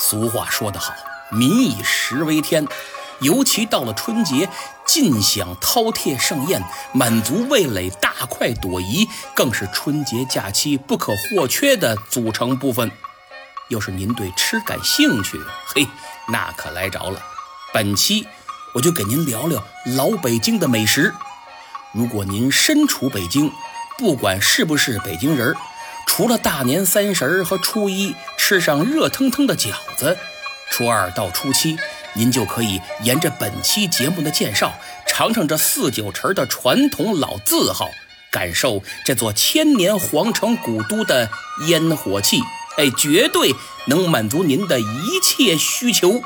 俗话说得好，民以食为天，尤其到了春节，尽享饕餮盛宴，满足味蕾，大快朵颐，更是春节假期不可或缺的组成部分。要是您对吃感兴趣，嘿，那可来着了。本期我就给您聊聊老北京的美食。如果您身处北京，不管是不是北京人儿，除了大年三十和初一吃上热腾腾的饺子，初二到初七，您就可以沿着本期节目的介绍，尝尝这四九城的传统老字号，感受这座千年皇城古都的烟火气。哎，绝对能满足您的一切需求。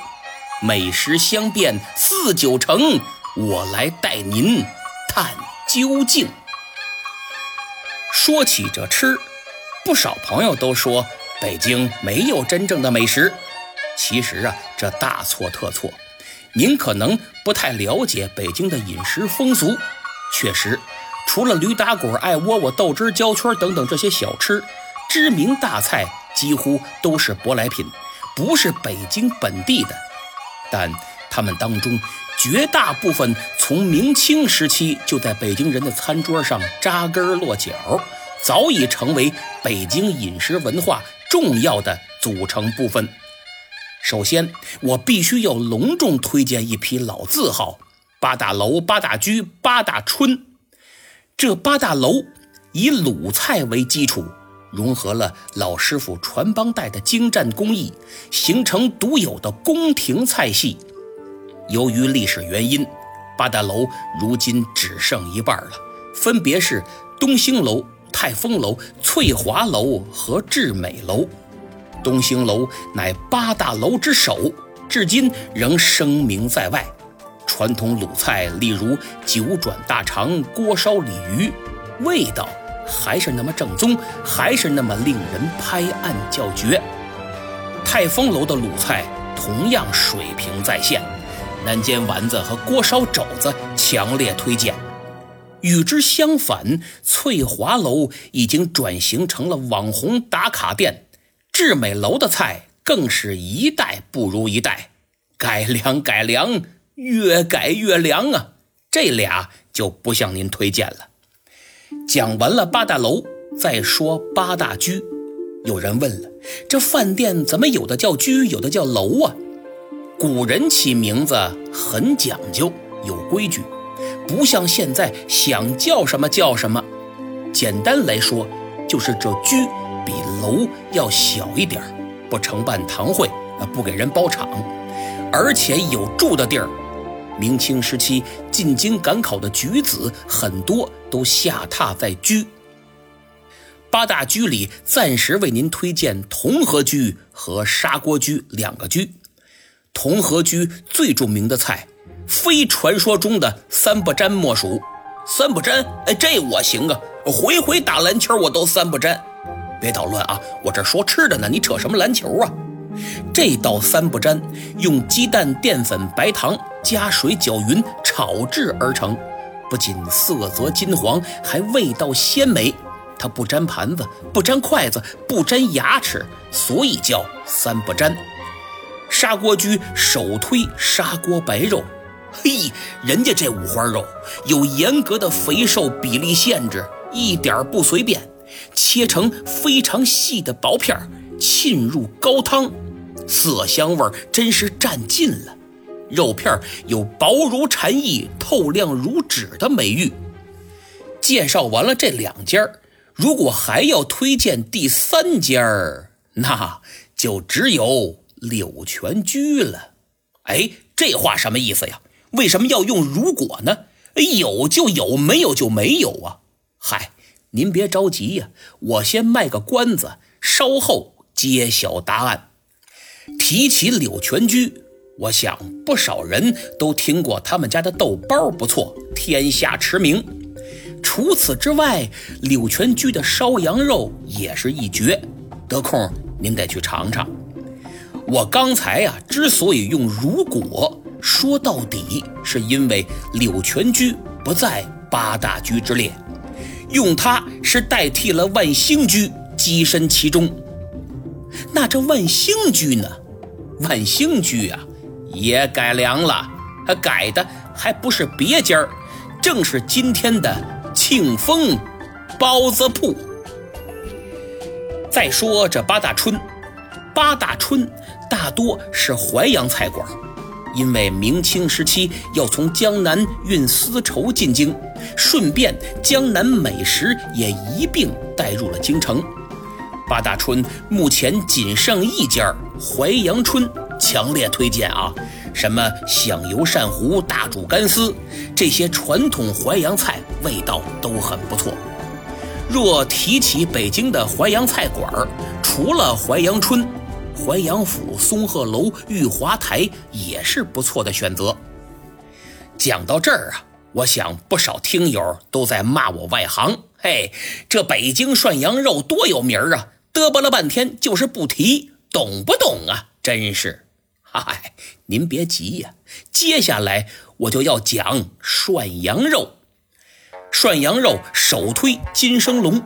美食相遍四九城，我来带您探究竟。说起这吃，不少朋友都说北京没有真正的美食。其实啊，这大错特错。您可能不太了解北京的饮食风俗。确实，除了驴打滚、艾窝窝、豆汁、焦圈等等这些小吃，知名大菜几乎都是舶来品，不是北京本地的。但他们当中绝大部分从明清时期就在北京人的餐桌上扎根落脚，早已成为北京饮食文化重要的组成部分。首先，我必须要隆重推荐一批老字号：八大楼、八大居、八大春。这八大楼以鲁菜为基础。融合了老师傅传帮带的精湛工艺，形成独有的宫廷菜系。由于历史原因，八大楼如今只剩一半了，分别是东兴楼、泰丰楼、翠华楼和至美楼。东兴楼乃八大楼之首，至今仍声名在外。传统鲁菜，例如九转大肠、锅烧鲤鱼，味道。还是那么正宗，还是那么令人拍案叫绝。泰丰楼的鲁菜同样水平在线，南煎丸子和锅烧肘子强烈推荐。与之相反，翠华楼已经转型成了网红打卡店，至美楼的菜更是一代不如一代，改良改良，越改越凉啊！这俩就不向您推荐了。讲完了八大楼，再说八大居。有人问了，这饭店怎么有的叫居，有的叫楼啊？古人起名字很讲究，有规矩，不像现在想叫什么叫什么。简单来说，就是这居比楼要小一点不承办堂会，不给人包场，而且有住的地儿。明清时期进京赶考的举子很多都下榻在居。八大居里暂时为您推荐同和居和砂锅居两个居。同和居最著名的菜，非传说中的三不沾莫属。三不沾，哎，这我行啊，回回打篮球我都三不沾。别捣乱啊，我这说吃的呢，你扯什么篮球啊？这道三不沾，用鸡蛋、淀粉、白糖加水搅匀炒制而成，不仅色泽金黄，还味道鲜美。它不沾盘子，不沾筷子，不沾牙齿，所以叫三不沾。砂锅居首推砂锅白肉，嘿，人家这五花肉有严格的肥瘦比例限制，一点不随便，切成非常细的薄片浸入高汤。色香味真是占尽了，肉片有薄如蝉翼、透亮如纸的美誉。介绍完了这两家如果还要推荐第三家那就只有柳泉居了。哎，这话什么意思呀？为什么要用如果呢？有就有，没有就没有啊！嗨，您别着急呀，我先卖个关子，稍后揭晓答案。提起柳泉居，我想不少人都听过他们家的豆包不错，天下驰名。除此之外，柳泉居的烧羊肉也是一绝，得空您得去尝尝。我刚才呀，之所以用如果，说到底是因为柳泉居不在八大居之列，用它是代替了万兴居跻身其中。那这万兴居呢？万兴居啊也改良了，它改的还不是别家儿，正是今天的庆丰包子铺。再说这八大春，八大春大多是淮扬菜馆，因为明清时期要从江南运丝绸进京，顺便江南美食也一并带入了京城。八大春目前仅剩一家淮扬春，强烈推荐啊！什么香油鳝糊、大煮干丝，这些传统淮扬菜味道都很不错。若提起北京的淮扬菜馆除了淮扬春、淮扬府、松鹤楼、玉华台也是不错的选择。讲到这儿啊，我想不少听友都在骂我外行。嘿，这北京涮羊肉多有名啊，嘚啵了半天就是不提，懂不懂啊？真是，嗨，您别急呀，接下来我就要讲涮羊肉。涮羊肉首推金生龙。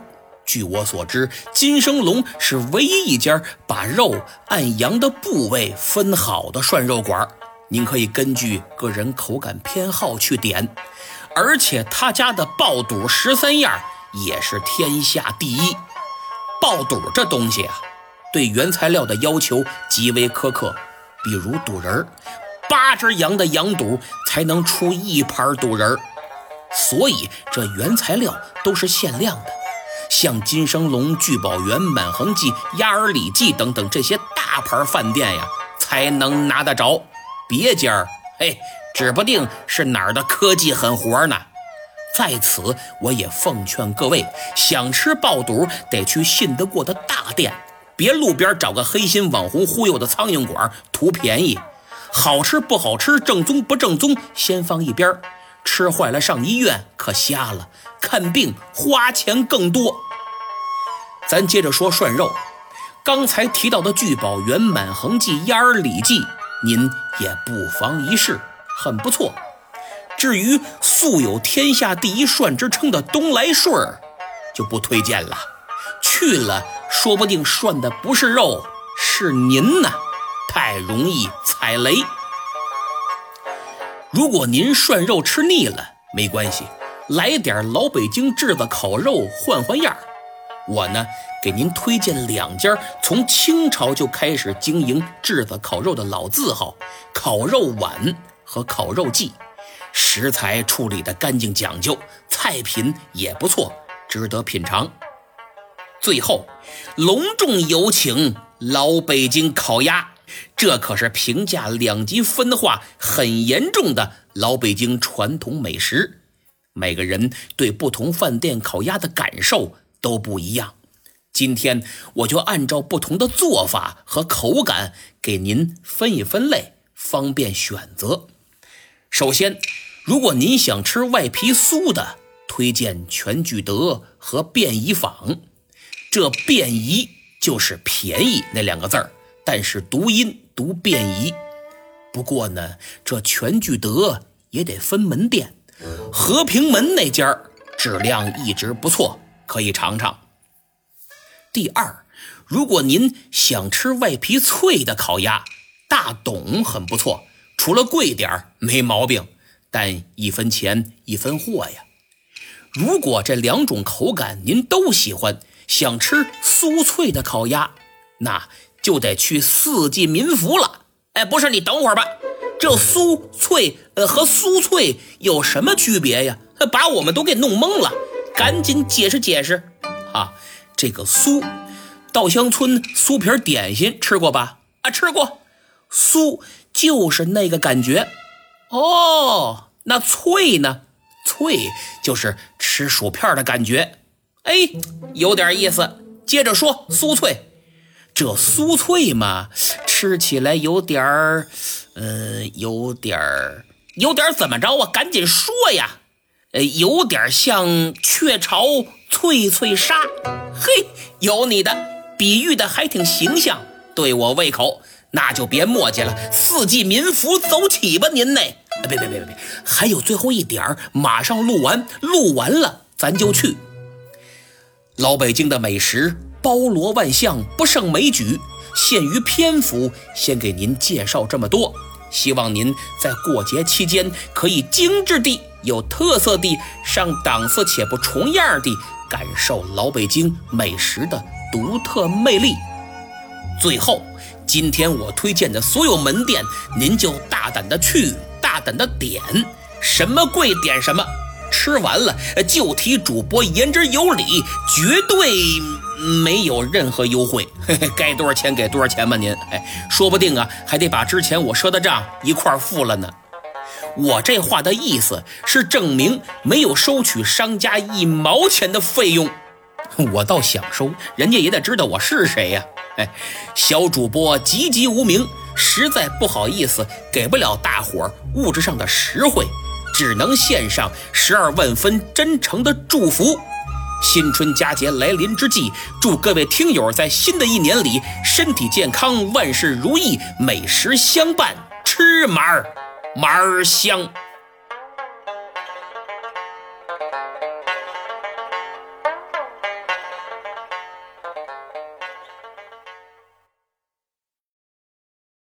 据我所知，金生龙是唯一一家把肉按羊的部位分好的涮肉馆。您可以根据个人口感偏好去点，而且他家的爆肚十三样也是天下第一。爆肚这东西啊，对原材料的要求极为苛刻，比如肚仁儿，八只羊的羊肚才能出一盘肚仁儿。所以这原材料都是限量的，像金生龙、聚宝源、满恒记、鸭儿里记等等这些大牌饭店呀，才能拿得着。别家儿，嘿，指不定是哪儿的科技狠活呢。在此，我也奉劝各位，想吃爆肚得去信得过的大店，别路边找个黑心网红忽悠的苍蝇馆图便宜。好吃不好吃，正宗不正宗，先放一边儿。吃坏了上医院可瞎了，看病花钱更多。咱接着说涮肉，刚才提到的聚宝源、满恒记、鸭儿里记，您也不妨一试，很不错。至于素有天下第一涮之称的东来顺儿，就不推荐了。去了，说不定涮的不是肉，是您呢，太容易踩雷。如果您涮肉吃腻了，没关系，来点老北京炙子烤肉换换样我呢，给您推荐两家从清朝就开始经营炙子烤肉的老字号——烤肉碗和烤肉季，食材处理的干净讲究，菜品也不错，值得品尝。最后，隆重有请老北京烤鸭。这可是评价两极分化很严重的老北京传统美食，每个人对不同饭店烤鸭的感受都不一样。今天我就按照不同的做法和口感给您分一分类，方便选择。首先，如果您想吃外皮酥的，推荐全聚德和便宜坊。这便宜就是便宜那两个字儿。但是读音读便宜，不过呢，这全聚德也得分门店，和平门那家质量一直不错，可以尝尝。第二，如果您想吃外皮脆的烤鸭，大董很不错，除了贵点没毛病，但一分钱一分货呀。如果这两种口感您都喜欢，想吃酥脆的烤鸭，那。就得去四季民福了。哎，不是，你等会儿吧。这酥脆呃和酥脆有什么区别呀？把我们都给弄懵了。赶紧解释解释。啊，这个酥，稻香村酥皮点心吃过吧？啊，吃过。酥就是那个感觉。哦，那脆呢？脆就是吃薯片的感觉。哎，有点意思。接着说酥脆。这酥脆嘛，吃起来有点儿，呃，有点儿，有点儿怎么着啊？赶紧说呀！呃，有点像雀巢脆脆沙。嘿，有你的，比喻的还挺形象，对我胃口。那就别墨迹了，四季民福走起吧，您呢？别别别别别，还有最后一点儿，马上录完，录完了咱就去。老北京的美食。包罗万象，不胜枚举。限于篇幅，先给您介绍这么多。希望您在过节期间可以精致地、有特色地、上档次且不重样地感受老北京美食的独特魅力。最后，今天我推荐的所有门店，您就大胆的去，大胆的点，什么贵点什么。吃完了就提主播言之有理，绝对没有任何优惠，该多少钱给多少钱吧您。哎，说不定啊还得把之前我赊的账一块付了呢。我这话的意思是证明没有收取商家一毛钱的费用，我倒想收，人家也得知道我是谁呀。哎，小主播籍籍无名，实在不好意思给不了大伙物质上的实惠。只能献上十二万分真诚的祝福。新春佳节来临之际，祝各位听友在新的一年里身体健康，万事如意，美食相伴，吃嘛儿嘛儿香。